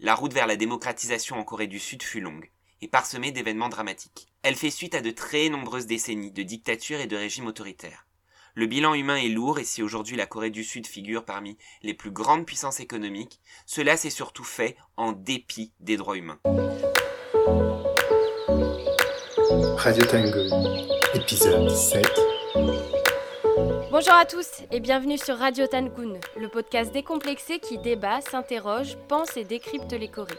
la route vers la démocratisation en Corée du Sud fut longue et parsemée d'événements dramatiques. Elle fait suite à de très nombreuses décennies de dictature et de régimes autoritaires. Le bilan humain est lourd et si aujourd'hui la Corée du Sud figure parmi les plus grandes puissances économiques, cela s'est surtout fait en dépit des droits humains. Radio Tango, épisode 7. Bonjour à tous et bienvenue sur Radio Tangoon, le podcast décomplexé qui débat, s'interroge, pense et décrypte les Corées.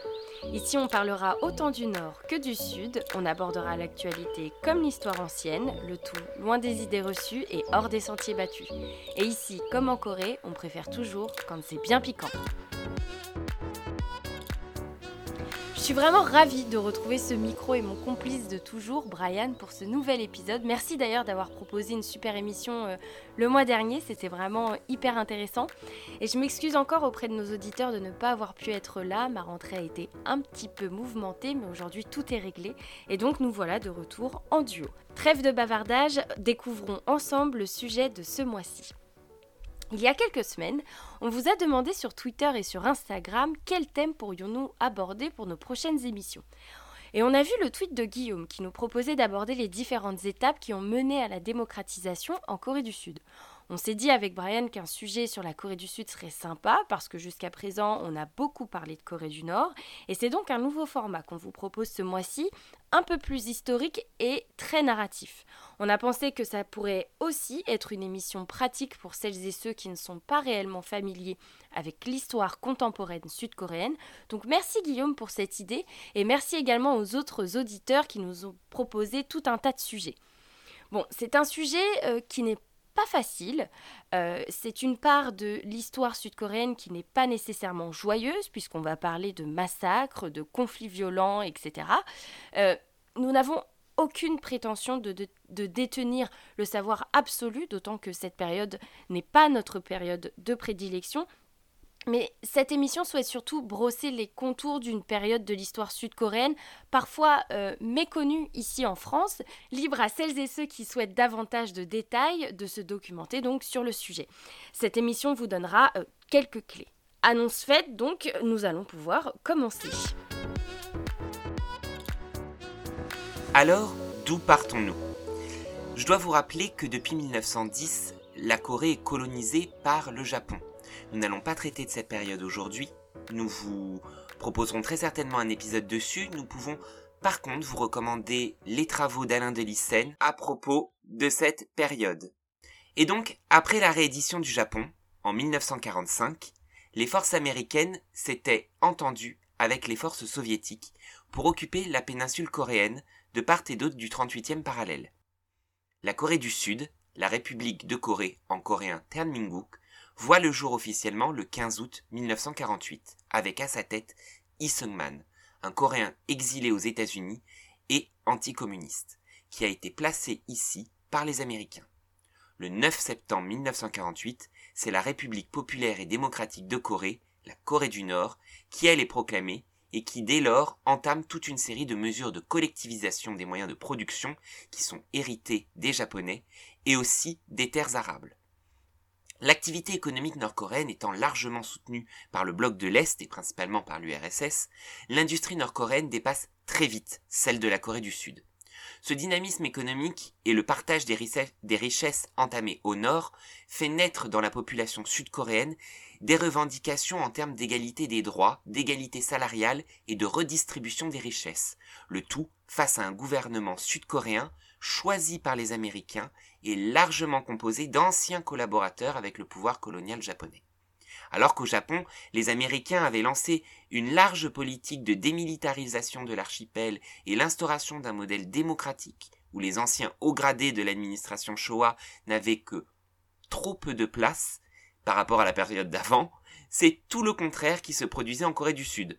Ici, on parlera autant du Nord que du Sud, on abordera l'actualité comme l'histoire ancienne, le tout loin des idées reçues et hors des sentiers battus. Et ici, comme en Corée, on préfère toujours quand c'est bien piquant. Je suis vraiment ravie de retrouver ce micro et mon complice de toujours, Brian, pour ce nouvel épisode. Merci d'ailleurs d'avoir proposé une super émission euh, le mois dernier, c'était vraiment hyper intéressant. Et je m'excuse encore auprès de nos auditeurs de ne pas avoir pu être là, ma rentrée a été un petit peu mouvementée, mais aujourd'hui tout est réglé. Et donc nous voilà de retour en duo. Trêve de bavardage, découvrons ensemble le sujet de ce mois-ci. Il y a quelques semaines, on vous a demandé sur Twitter et sur Instagram quel thème pourrions-nous aborder pour nos prochaines émissions. Et on a vu le tweet de Guillaume qui nous proposait d'aborder les différentes étapes qui ont mené à la démocratisation en Corée du Sud. On s'est dit avec Brian qu'un sujet sur la Corée du Sud serait sympa parce que jusqu'à présent on a beaucoup parlé de Corée du Nord et c'est donc un nouveau format qu'on vous propose ce mois-ci, un peu plus historique et très narratif. On a pensé que ça pourrait aussi être une émission pratique pour celles et ceux qui ne sont pas réellement familiers avec l'histoire contemporaine sud-coréenne. Donc merci Guillaume pour cette idée et merci également aux autres auditeurs qui nous ont proposé tout un tas de sujets. Bon, c'est un sujet euh, qui n'est pas facile. Euh, c'est une part de l'histoire sud-coréenne qui n'est pas nécessairement joyeuse, puisqu'on va parler de massacres, de conflits violents, etc. Euh, nous n'avons aucune prétention de, détenir le savoir absolu, d'autant que cette période n'est pas notre période de prédilection, mais cette émission souhaite surtout brosser les contours d'une période de l'histoire sud-coréenne, parfois euh, méconnue ici en France, libre à celles et ceux qui souhaitent davantage de détails de se documenter donc sur le sujet. Cette émission vous donnera euh, quelques clés. Annonce faite, donc nous allons pouvoir commencer. Alors, d'où partons-nous? Je dois vous rappeler que depuis 1910, la Corée est colonisée par le Japon. Nous n'allons pas traiter de cette période aujourd'hui. Nous vous proposerons très certainement un épisode dessus. Nous pouvons par contre vous recommander les travaux d'Alain Delissen à propos de cette période. Et donc, après la réédition du Japon, en 1945, les forces américaines s'étaient entendues avec les forces soviétiques pour occuper la péninsule coréenne de part et d'autre du 38e parallèle. La Corée du Sud, la République de Corée en coréen Ternmingguk, voit le jour officiellement le 15 août 1948, avec à sa tête Lee Sung-man, un Coréen exilé aux États-Unis et anticommuniste, qui a été placé ici par les Américains. Le 9 septembre 1948, c'est la République populaire et démocratique de Corée, la Corée du Nord, qui elle est proclamée et qui dès lors entame toute une série de mesures de collectivisation des moyens de production qui sont hérités des Japonais et aussi des terres arables. L'activité économique nord-coréenne étant largement soutenue par le bloc de l'Est et principalement par l'URSS, l'industrie nord-coréenne dépasse très vite celle de la Corée du Sud. Ce dynamisme économique et le partage des, richesses entamées au nord fait naître dans la population sud-coréenne des revendications en termes d'égalité des droits, d'égalité salariale et de redistribution des richesses, le tout face à un gouvernement sud-coréen choisi par les Américains et largement composé d'anciens collaborateurs avec le pouvoir colonial japonais. Alors qu'au Japon, les Américains avaient lancé une large politique de démilitarisation de l'archipel et l'instauration d'un modèle démocratique où les anciens hauts gradés de l'administration Showa n'avaient que trop peu de place par rapport à la période d'avant, c'est tout le contraire qui se produisait en Corée du Sud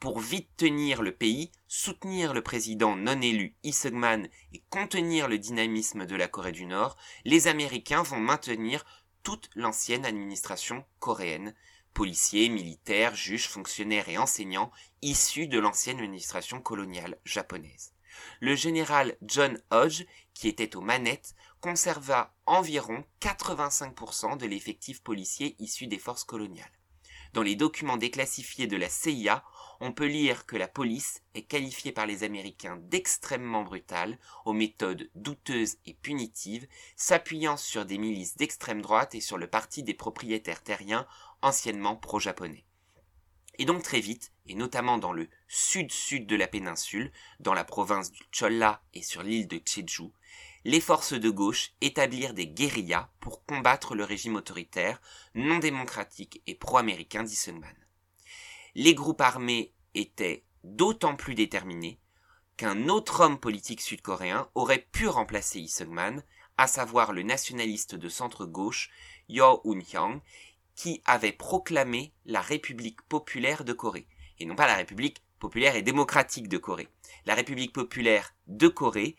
pour vite tenir le pays, soutenir le président non élu Lee et contenir le dynamisme de la Corée du Nord, les Américains vont maintenir toute l'ancienne administration coréenne, policiers, militaires, juges, fonctionnaires et enseignants issus de l'ancienne administration coloniale japonaise. Le général John Hodge, qui était aux manettes, conserva environ 85% de l'effectif policier issu des forces coloniales. dans les documents déclassifiés de la CIA, on peut lire que la police est qualifiée par les Américains d'extrêmement brutale, aux méthodes douteuses et punitives, s'appuyant sur des milices d'extrême droite et sur le parti des propriétaires terriens anciennement pro-japonais. Et donc très vite, et notamment dans le sud-sud de la péninsule, dans la province du Cholla et sur l'île de Jeju, les forces de gauche établirent des guérillas pour combattre le régime autoritaire, non démocratique et pro-américain d'Isungman. Les groupes armés étaient d'autant plus déterminés qu'un autre homme politique sud-coréen aurait pu remplacer Lee à savoir le nationaliste de centre-gauche Yo Un-hyang, qui avait proclamé la République populaire de Corée, et non pas la République populaire et démocratique de Corée. La République populaire de Corée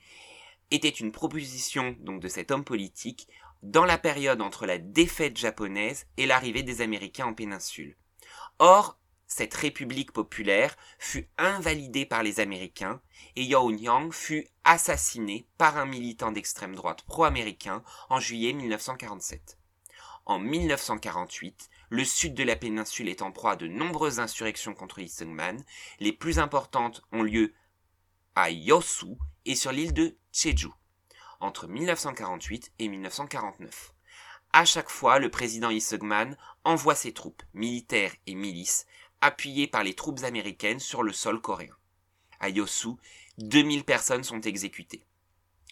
était une proposition donc de cet homme politique dans la période entre la défaite japonaise et l'arrivée des Américains en péninsule. Or, cette République populaire fut invalidée par les Américains et Yao Yang fut assassiné par un militant d'extrême droite pro-américain en juillet 1947. En 1948, le sud de la péninsule est en proie à de nombreuses insurrections contre Lee. Les plus importantes ont lieu à Yosu et sur l'île de Jeju, entre 1948 et 1949. À chaque fois, le président Lee Seung-man envoie ses troupes, militaires et milices, appuyées par les troupes américaines sur le sol coréen. À Yosu, 2000 personnes sont exécutées.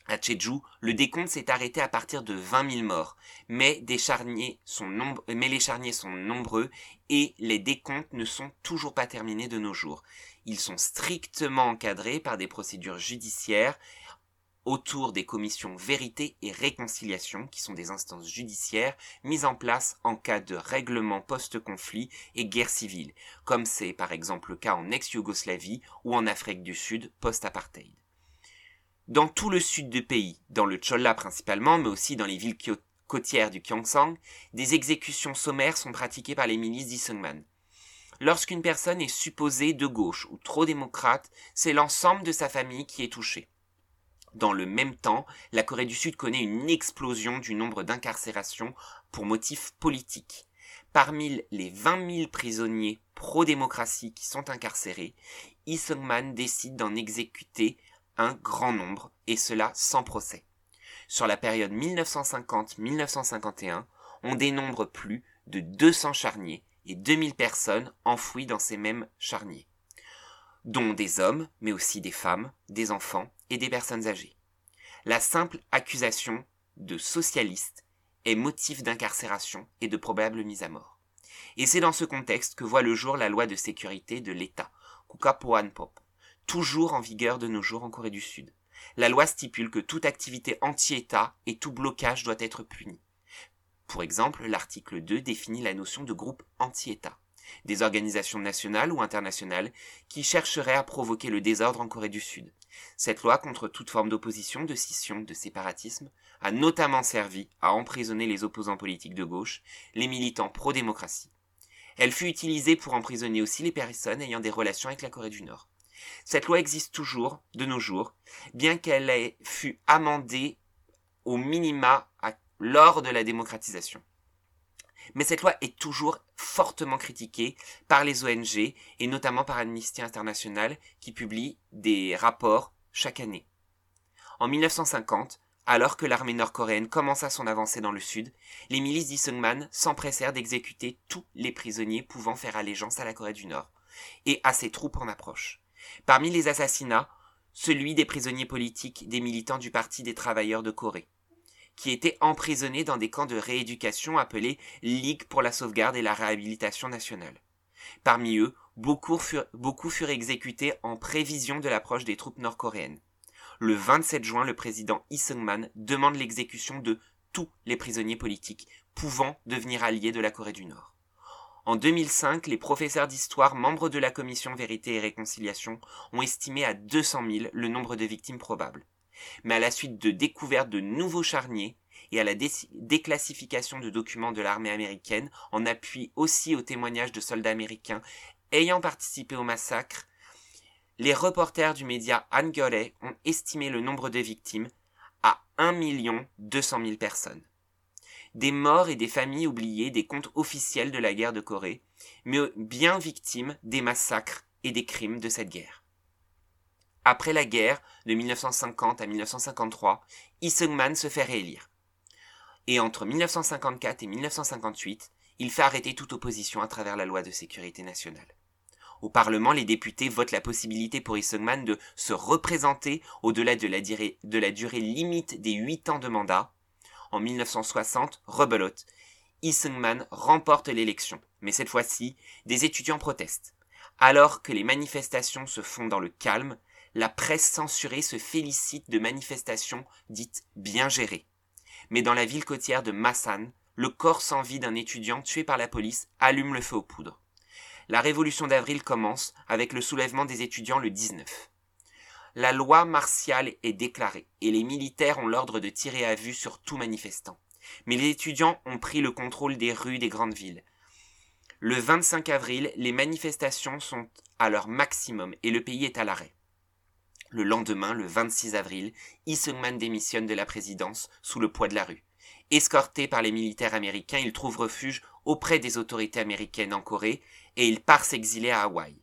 À Jeju, le décompte s'est arrêté à partir de 20 000 morts, mais les charniers sont nombreux et les décomptes ne sont toujours pas terminés de nos jours. Ils sont strictement encadrés par des procédures judiciaires autour des commissions vérité et réconciliation, qui sont des instances judiciaires mises en place en cas de règlement post-conflit et guerre civile, comme c'est par exemple le cas en ex-Yougoslavie ou en Afrique du Sud post-apartheid. Dans tout le sud du pays, dans le Cholla principalement, mais aussi dans les villes côtières du Gyeongsang, des exécutions sommaires sont pratiquées par les milices d'Isungman. Lorsqu'une personne est supposée de gauche ou trop démocrate, c'est l'ensemble de sa famille qui est touché. Dans le même temps, la Corée du Sud connaît une explosion du nombre d'incarcérations pour motifs politiques. Parmi les 20 000 prisonniers pro-démocratie qui sont incarcérés, Lee man décide d'en exécuter un grand nombre, et cela sans procès. Sur la période 1950-1951, on dénombre plus de 200 charniers et 2000 personnes enfouies dans ces mêmes charniers, dont des hommes, mais aussi des femmes, des enfants et des personnes âgées. La simple accusation de socialiste est motif d'incarcération et de probable mise à mort. Et c'est dans ce contexte que voit le jour la loi de sécurité de l'État, Kukapoan Pop, toujours en vigueur de nos jours en Corée du Sud. La loi stipule que toute activité anti-État et tout blocage doit être puni. Pour exemple, l'article 2 définit la notion de groupe anti-État. Des organisations nationales ou internationales qui chercheraient à provoquer le désordre en Corée du Sud. Cette loi contre toute forme d'opposition, de scission, de séparatisme, a notamment servi à emprisonner les opposants politiques de gauche, les militants pro-démocratie. Elle fut utilisée pour emprisonner aussi les personnes ayant des relations avec la Corée du Nord. Cette loi existe toujours, de nos jours, bien qu'elle ait fut amendée au minima lors de la démocratisation. Mais cette loi est toujours fortement critiquée par les ONG et notamment par Amnesty International qui publie des rapports chaque année. En 1950, alors que l'armée nord-coréenne commença son avancée dans le sud, les milices d'Isungman s'empressèrent d'exécuter tous les prisonniers pouvant faire allégeance à la Corée du Nord et à ses troupes en approche. Parmi les assassinats, celui des prisonniers politiques des militants du Parti des travailleurs de Corée, qui étaient emprisonnés dans des camps de rééducation appelés Ligue pour la sauvegarde et la réhabilitation nationale. Parmi eux, beaucoup furent, exécutés en prévision de l'approche des troupes nord-coréennes. Le 27 juin, le président Lee Seung-man demande l'exécution de tous les prisonniers politiques pouvant devenir alliés de la Corée du Nord. En 2005, les professeurs d'histoire membres de la commission Vérité et Réconciliation ont estimé à 200 000 le nombre de victimes probables. Mais à la suite de découvertes de nouveaux charniers et à la déclassification de documents de l'armée américaine, en appui aussi aux témoignages de soldats américains ayant participé au massacre, les reporters du média Angolais ont estimé le nombre de victimes à 1 200 000 personnes. des morts et des familles oubliées des comptes officiels de la guerre de Corée, mais bien victimes des massacres et des crimes de cette guerre. Après la guerre, de 1950 à 1953, Lee Seung-man se fait réélire. Et entre 1954 et 1958, il fait arrêter toute opposition à travers la loi de sécurité nationale. Au Parlement, les députés votent la possibilité pour Lee man de se représenter au-delà de, la, durée limite des 8 ans de mandat. En 1960, rebelote. Lee man remporte l'élection, mais cette fois-ci, des étudiants protestent. Alors que les manifestations se font dans le calme, la presse censurée se félicite de manifestations dites bien gérées. Mais dans la ville côtière de Massan, le corps sans vie d'un étudiant tué par la police allume le feu aux poudres. La révolution d'avril commence avec le soulèvement des étudiants le 19. La loi martiale est déclarée et les militaires ont l'ordre de tirer à vue sur tout manifestant. Mais les étudiants ont pris le contrôle des rues des grandes villes. Le 25 avril, les manifestations sont à leur maximum et le pays est à l'arrêt. Le lendemain, le 26 avril, Lee démissionne de la présidence sous le poids de la rue. Escorté par les militaires américains, il trouve refuge auprès des autorités américaines en Corée et il part s'exiler à Hawaï.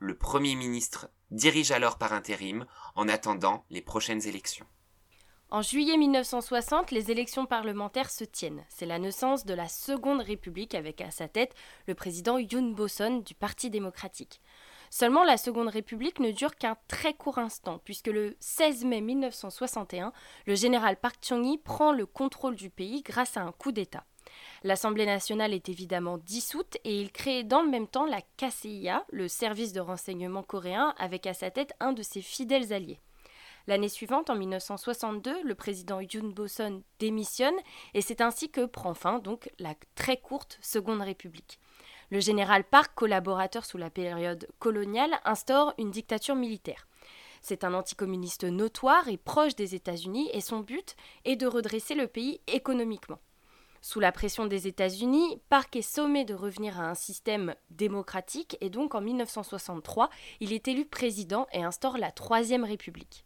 Le Premier ministre dirige alors par intérim en attendant les prochaines élections. En juillet 1960, les élections parlementaires se tiennent. C'est la naissance de la Seconde République avec à sa tête le président Yoon Boson du Parti démocratique. Seulement, la Seconde République ne dure qu'un très court instant, puisque le 16 mai 1961, le général Park Chung-hee prend le contrôle du pays grâce à un coup d'État. L'Assemblée nationale est évidemment dissoute et il crée dans le même temps la KCIA, le service de renseignement coréen, avec à sa tête un de ses fidèles alliés. L'année suivante, en 1962, le président Yoon Boson démissionne et c'est ainsi que prend fin donc la très courte Seconde République. Le général Park, collaborateur sous la période coloniale, instaure une dictature militaire. C'est un anticommuniste notoire et proche des États-Unis et son but est de redresser le pays économiquement. Sous la pression des États-Unis, Park est sommé de revenir à un système démocratique et donc en 1963, il est élu président et instaure la Troisième République.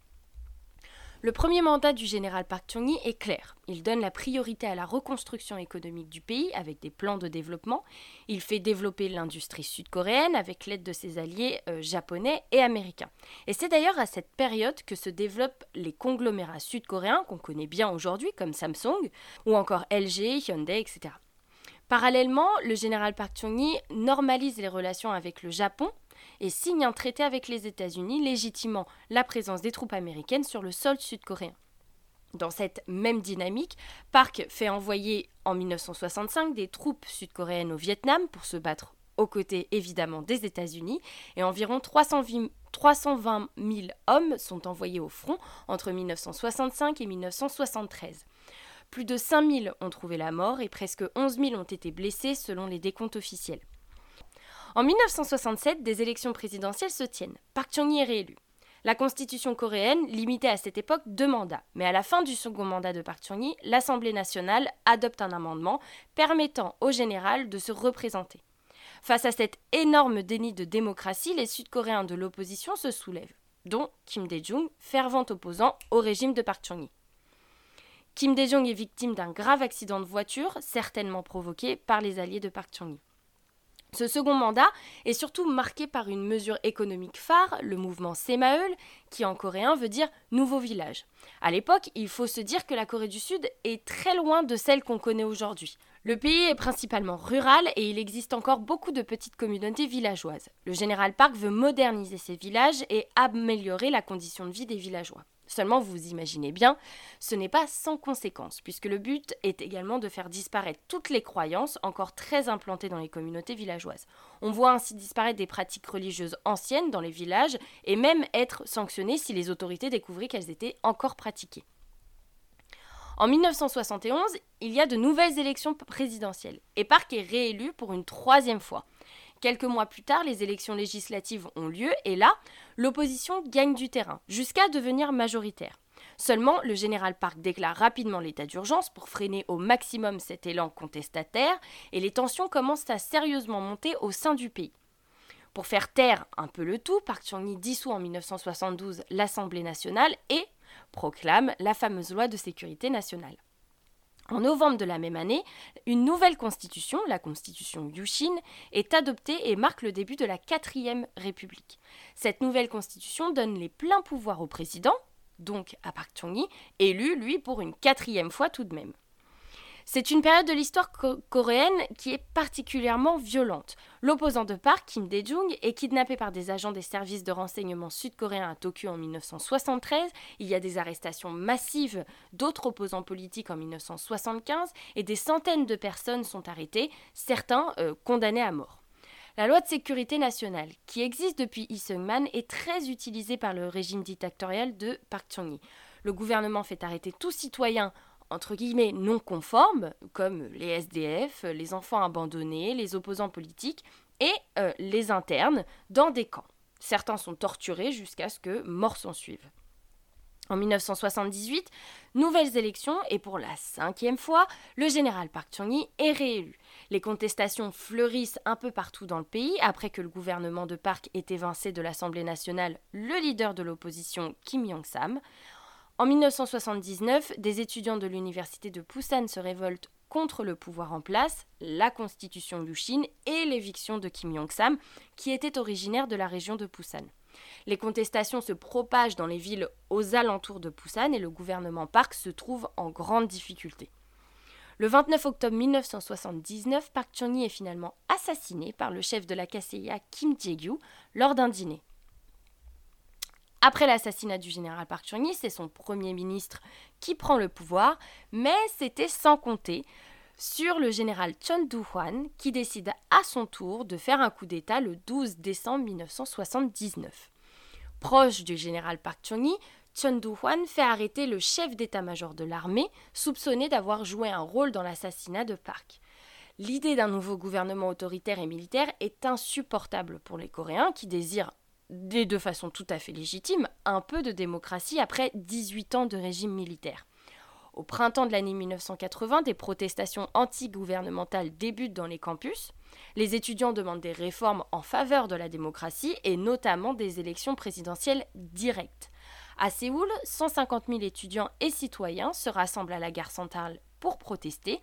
Le premier mandat du général Park Chung-hee est clair. Il donne la priorité à la reconstruction économique du pays avec des plans de développement. Il fait développer l'industrie sud-coréenne avec l'aide de ses alliés euh, japonais et américains. Et c'est d'ailleurs à cette période que se développent les conglomérats sud-coréens qu'on connaît bien aujourd'hui comme Samsung ou encore LG, Hyundai, etc. Parallèlement, le général Park Chung-hee normalise les relations avec le Japon et signe un traité avec les États-Unis légitimant la présence des troupes américaines sur le sol sud-coréen. Dans cette même dynamique, Park fait envoyer en 1965 des troupes sud-coréennes au Vietnam pour se battre aux côtés évidemment des États-Unis et environ 320 000 hommes sont envoyés au front entre 1965 et 1973. Plus de 5 000 ont trouvé la mort et presque 11 000 ont été blessés selon les décomptes officiels. En 1967, des élections présidentielles se tiennent. Park Chung-hee est réélu. La constitution coréenne limitait à cette époque deux mandats, mais à la fin du second mandat de Park Chung-hee, l'Assemblée nationale adopte un amendement permettant au général de se représenter. Face à cet énorme déni de démocratie, les Sud-Coréens de l'opposition se soulèvent, dont Kim Dae-jung, fervent opposant au régime de Park Chung-hee. Kim Dae-jung est victime d'un grave accident de voiture, certainement provoqué par les alliés de Park Chung-hee. Ce second mandat est surtout marqué par une mesure économique phare, le mouvement Semaeul, qui en coréen veut dire nouveau village. À l'époque, il faut se dire que la Corée du Sud est très loin de celle qu'on connaît aujourd'hui. Le pays est principalement rural et il existe encore beaucoup de petites communautés villageoises. Le général Park veut moderniser ces villages et améliorer la condition de vie des villageois. Seulement, vous imaginez bien, ce n'est pas sans conséquence, puisque le but est également de faire disparaître toutes les croyances encore très implantées dans les communautés villageoises. On voit ainsi disparaître des pratiques religieuses anciennes dans les villages et même être sanctionnées si les autorités découvraient qu'elles étaient encore pratiquées. En 1971, il y a de nouvelles élections présidentielles et Park est réélu pour une troisième fois. Quelques mois plus tard, les élections législatives ont lieu et là, l'opposition gagne du terrain, jusqu'à devenir majoritaire. Seulement, le général Park déclare rapidement l'état d'urgence pour freiner au maximum cet élan contestataire et les tensions commencent à sérieusement monter au sein du pays. Pour faire taire un peu le tout, Park Chung-hee dissout en 1972 l'Assemblée nationale et proclame la fameuse loi de sécurité nationale. En novembre de la même année, une nouvelle constitution, la constitution Yushin, est adoptée et marque le début de la quatrième république. Cette nouvelle constitution donne les pleins pouvoirs au président, donc à Park Chung-hee, élu, lui, pour une quatrième fois tout de même. C'est une période de l'histoire coréenne qui est particulièrement violente. L'opposant de Park, Kim Dae-jung, est kidnappé par des agents des services de renseignement sud-coréens à Tokyo en 1973. Il y a des arrestations massives d'autres opposants politiques en 1975 et des centaines de personnes sont arrêtées, certains euh, condamnés à mort. La loi de sécurité nationale, qui existe depuis Lee Seung-man, est très utilisée par le régime dictatorial de Park Chung-hee. Le gouvernement fait arrêter tout citoyen entre guillemets non conformes, comme les SDF, les enfants abandonnés, les opposants politiques et euh, les internes dans des camps. Certains sont torturés jusqu'à ce que mort s'en suive. En 1978, nouvelles élections et pour la cinquième fois, le général Park Chung-hee est réélu. Les contestations fleurissent un peu partout dans le pays après que le gouvernement de Park ait évincé de l'Assemblée nationale le leader de l'opposition Kim Yong-sam. En 1979, des étudiants de l'université de Busan se révoltent contre le pouvoir en place, la constitution Lushin et l'éviction de Kim Yong-sam, qui était originaire de la région de Busan. Les contestations se propagent dans les villes aux alentours de Busan et le gouvernement Park se trouve en grande difficulté. Le 29 octobre 1979, Park Chung-hee est finalement assassiné par le chef de la KCIA Kim Jae-gyu lors d'un dîner. Après l'assassinat du général Park Chung-hee, c'est son premier ministre qui prend le pouvoir, mais c'était sans compter sur le général Chun Du-hwan qui décide à son tour de faire un coup d'État le 12 décembre 1979. Proche du général Park Chung-hee, Chun Du-hwan fait arrêter le chef d'état-major de l'armée, soupçonné d'avoir joué un rôle dans l'assassinat de Park. L'idée d'un nouveau gouvernement autoritaire et militaire est insupportable pour les Coréens qui désirent de façon tout à fait légitime, un peu de démocratie après 18 ans de régime militaire. Au printemps de l'année 1980, des protestations anti-gouvernementales débutent dans les campus. Les étudiants demandent des réformes en faveur de la démocratie et notamment des élections présidentielles directes. À Séoul, 150 000 étudiants et citoyens se rassemblent à la gare centrale pour protester.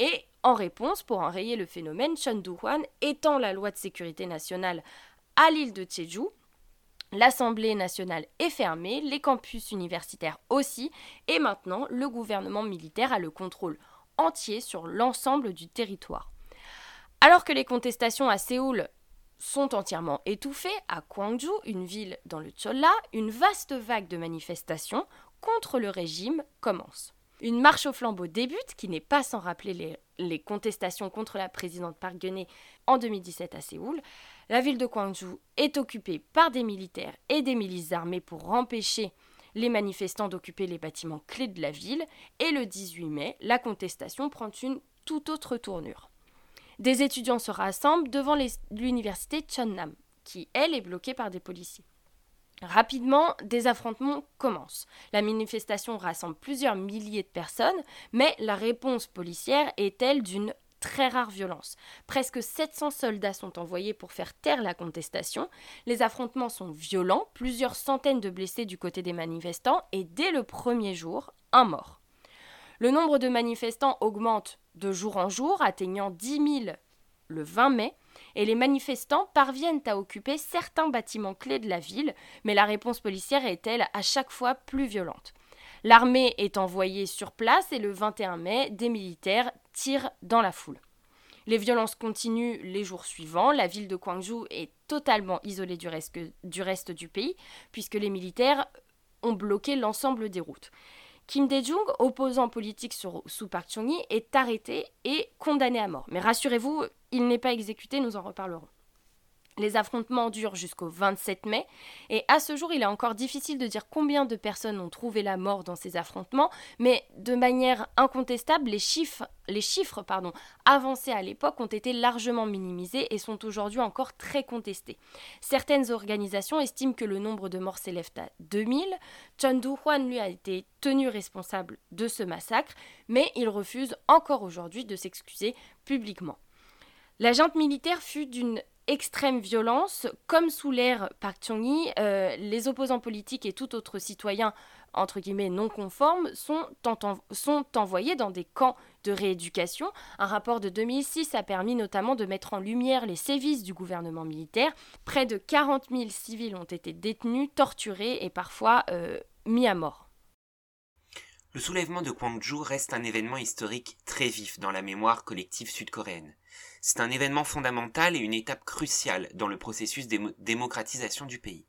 Et en réponse, pour enrayer le phénomène, Chun Du-hwan étend la loi de sécurité nationale à l'île de Jeju. L'Assemblée nationale est fermée, les campus universitaires aussi, et maintenant le gouvernement militaire a le contrôle entier sur l'ensemble du territoire. Alors que les contestations à Séoul sont entièrement étouffées, à Gwangju, une ville dans le Cholla, une vaste vague de manifestations contre le régime commence. Une marche au flambeau débute, qui n'est pas sans rappeler les, contestations contre la présidente Park geun en 2017 à Séoul. La ville de Gwangju est occupée par des militaires et des milices armées pour empêcher les manifestants d'occuper les bâtiments clés de la ville. Et le 18 mai, la contestation prend une toute autre tournure. Des étudiants se rassemblent devant l'université Cheonnam, qui, elle, est bloquée par des policiers. Rapidement, des affrontements commencent. La manifestation rassemble plusieurs milliers de personnes, mais la réponse policière est elle d'une très rare violence. Presque 700 soldats sont envoyés pour faire taire la contestation. Les affrontements sont violents, plusieurs centaines de blessés du côté des manifestants et dès le premier jour, un mort. Le nombre de manifestants augmente de jour en jour, atteignant 10 000 le 20 mai, et les manifestants parviennent à occuper certains bâtiments clés de la ville, mais la réponse policière est, elle, à chaque fois plus violente. L'armée est envoyée sur place et le 21 mai, des militaires tirent dans la foule. Les violences continuent les jours suivants. La ville de Gwangju est totalement isolée du, reste du pays, puisque les militaires ont bloqué l'ensemble des routes. Kim Dae-jung, opposant politique sous Park Chung-hee, est arrêté et condamné à mort. Mais rassurez-vous, il n'est pas exécuté, nous en reparlerons. Les affrontements durent jusqu'au 27 mai, et à ce jour, il est encore difficile de dire combien de personnes ont trouvé la mort dans ces affrontements, mais de manière incontestable, les chiffres, avancés à l'époque ont été largement minimisés et sont aujourd'hui encore très contestés. Certaines organisations estiment que le nombre de morts s'élève à 2000. Chun Du-hwan, lui, a été tenu responsable de ce massacre, mais il refuse encore aujourd'hui de s'excuser publiquement. La junte militaire fut d'une extrême violence, comme sous l'ère Park Chung-hee, euh, les opposants politiques et tout autre citoyen non conformes sont, sont envoyés dans des camps de rééducation. Un rapport de 2006 a permis notamment de mettre en lumière les sévices du gouvernement militaire. Près de 40 000 civils ont été détenus, torturés et parfois euh, mis à mort. Le soulèvement de Gwangju reste un événement historique très vif dans la mémoire collective sud-coréenne. C'est un événement fondamental et une étape cruciale dans le processus de démocratisation du pays.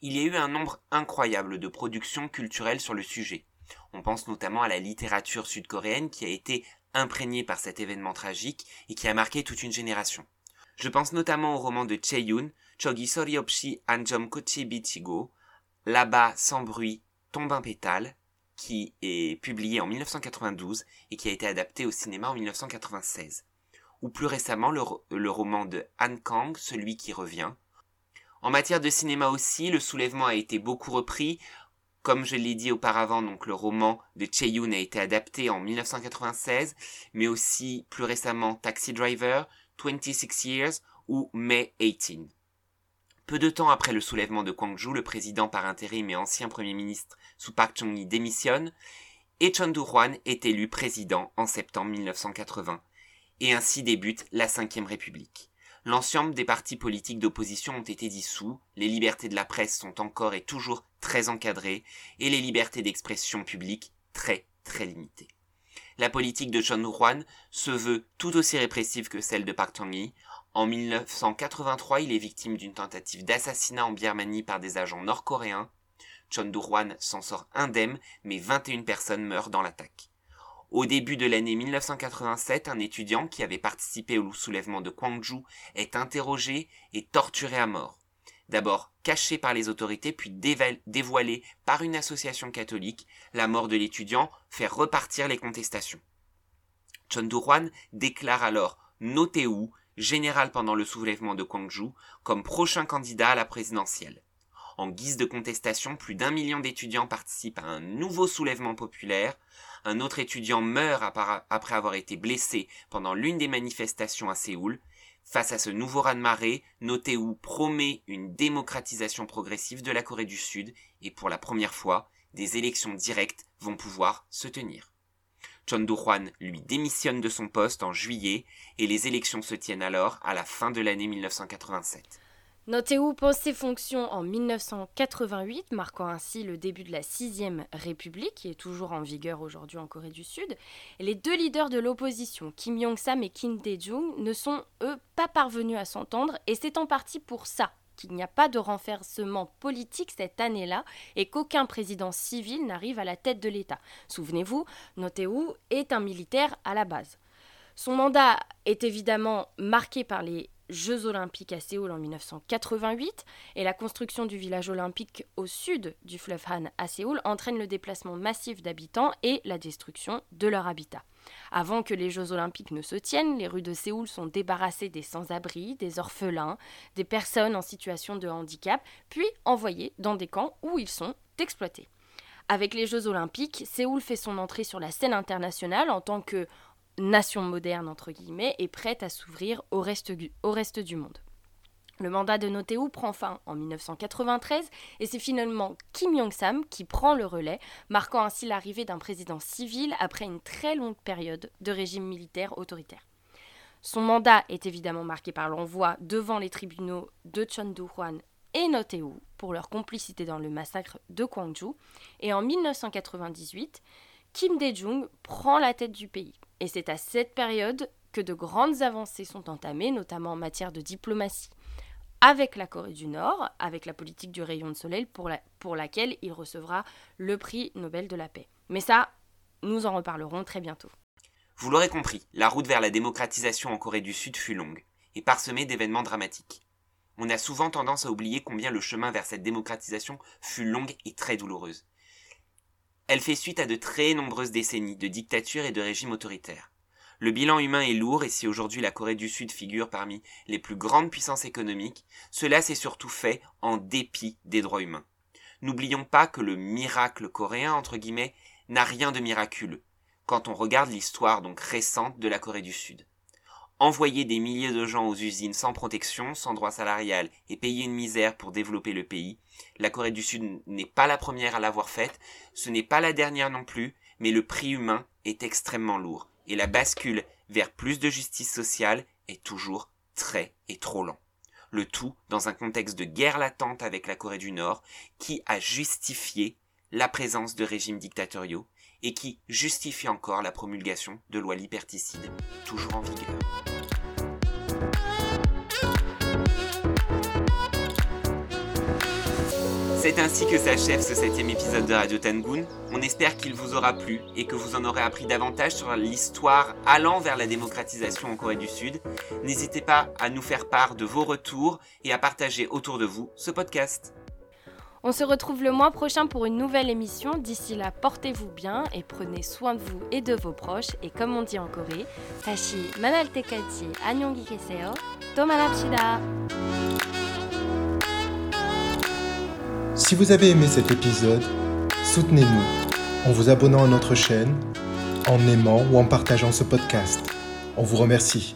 Il y a eu un nombre incroyable de productions culturelles sur le sujet. On pense notamment à la littérature sud-coréenne qui a été imprégnée par cet événement tragique et qui a marqué toute une génération. Je pense notamment au roman de Chae-yoon, Chogi Soriopshi Anjom Kochi Bichigo, Là-bas sans bruit tombe un pétale, qui est publié en 1992 et qui a été adapté au cinéma en 1996. Ou plus récemment le, roman de Han Kang, Celui qui revient. En matière de cinéma aussi, le soulèvement a été beaucoup repris. Comme je l'ai dit auparavant, donc le roman de Chae-yoon a été adapté en 1996, mais aussi plus récemment Taxi Driver, 26 Years ou May 18. Peu de temps après le soulèvement de Gwangju, le président par intérim et ancien premier ministre sous Park Chung-hee démissionne et Chon hwan est élu président en septembre 1980. Et ainsi débute la Ve République. L'ensemble des partis politiques d'opposition ont été dissous, les libertés de la presse sont encore et toujours très encadrées, et les libertés d'expression publique très très limitées. La politique de Chon hwan se veut tout aussi répressive que celle de Park Chung-hee, en 1983, il est victime d'une tentative d'assassinat en Birmanie par des agents nord-coréens. Chon hwan s'en sort indemne, mais 21 personnes meurent dans l'attaque. Au début de l'année 1987, un étudiant qui avait participé au soulèvement de Gwangju est interrogé et torturé à mort. D'abord caché par les autorités, puis dévoilé par une association catholique, la mort de l'étudiant fait repartir les contestations. Chon hwan déclare alors Notez-où général pendant le soulèvement de Gwangju, comme prochain candidat à la présidentielle. En guise de contestation, plus d'un million d'étudiants participent à un nouveau soulèvement populaire. Un autre étudiant meurt après avoir été blessé pendant l'une des manifestations à Séoul. Face à ce nouveau raz-de-marée, Noteu promet une démocratisation progressive de la Corée du Sud et pour la première fois, des élections directes vont pouvoir se tenir. Chon Do-hwan lui démissionne de son poste en juillet et les élections se tiennent alors à la fin de l'année 1987. Notez-où pose ses fonctions en 1988, marquant ainsi le début de la sixième République, qui est toujours en vigueur aujourd'hui en Corée du Sud. Les deux leaders de l'opposition, Kim Jong-sam et Kim Dae-jung, ne sont, eux, pas parvenus à s'entendre, et c'est en partie pour ça qu'il n'y a pas de renversement politique cette année-là et qu'aucun président civil n'arrive à la tête de l'État. Souvenez-vous, Noteu est un militaire à la base. Son mandat est évidemment marqué par les Jeux olympiques à Séoul en 1988 et la construction du village olympique au sud du fleuve Han à Séoul entraîne le déplacement massif d'habitants et la destruction de leur habitat. Avant que les Jeux olympiques ne se tiennent, les rues de Séoul sont débarrassées des sans-abri, des orphelins, des personnes en situation de handicap, puis envoyées dans des camps où ils sont exploités. Avec les Jeux olympiques, Séoul fait son entrée sur la scène internationale en tant que nation moderne, entre guillemets, et prête à s'ouvrir au reste, du monde. Le mandat de Noteu prend fin en 1993 et c'est finalement Kim Jong-sam qui prend le relais, marquant ainsi l'arrivée d'un président civil après une très longue période de régime militaire autoritaire. Son mandat est évidemment marqué par l'envoi devant les tribunaux de Chon et Noteu pour leur complicité dans le massacre de Gwangju et en 1998, Kim Dae-jung prend la tête du pays. Et c'est à cette période que de grandes avancées sont entamées, notamment en matière de diplomatie avec la Corée du Nord, avec la politique du rayon de soleil pour, pour laquelle il recevra le prix Nobel de la paix. Mais ça, nous en reparlerons très bientôt. Vous l'aurez compris, la route vers la démocratisation en Corée du Sud fut longue et parsemée d'événements dramatiques. On a souvent tendance à oublier combien le chemin vers cette démocratisation fut longue et très douloureuse. Elle fait suite à de très nombreuses décennies de dictature et de régimes autoritaires. Le bilan humain est lourd et si aujourd'hui la Corée du Sud figure parmi les plus grandes puissances économiques, cela s'est surtout fait en dépit des droits humains. N'oublions pas que le miracle coréen, entre guillemets, n'a rien de miraculeux quand on regarde l'histoire donc récente de la Corée du Sud. Envoyer des milliers de gens aux usines sans protection, sans droit salarial et payer une misère pour développer le pays. La Corée du Sud n'est pas la première à l'avoir faite, ce n'est pas la dernière non plus, mais le prix humain est extrêmement lourd et la bascule vers plus de justice sociale est toujours très et trop lent. Le tout dans un contexte de guerre latente avec la Corée du Nord qui a justifié la présence de régimes dictatoriaux et qui justifie encore la promulgation de lois liberticides toujours en vigueur. C'est ainsi que s'achève ce septième épisode de Radio Tangoon. On espère qu'il vous aura plu et que vous en aurez appris davantage sur l'histoire allant vers la démocratisation en Corée du Sud. N'hésitez pas à nous faire part de vos retours et à partager autour de vous ce podcast. On se retrouve le mois prochain pour une nouvelle émission. D'ici là, portez-vous bien et prenez soin de vous et de vos proches. Et comme on dit en Corée, Tashi Manaltekati Anyongi Keseo, si vous avez aimé cet épisode, soutenez-nous en vous abonnant à notre chaîne, en aimant ou en partageant ce podcast. On vous remercie.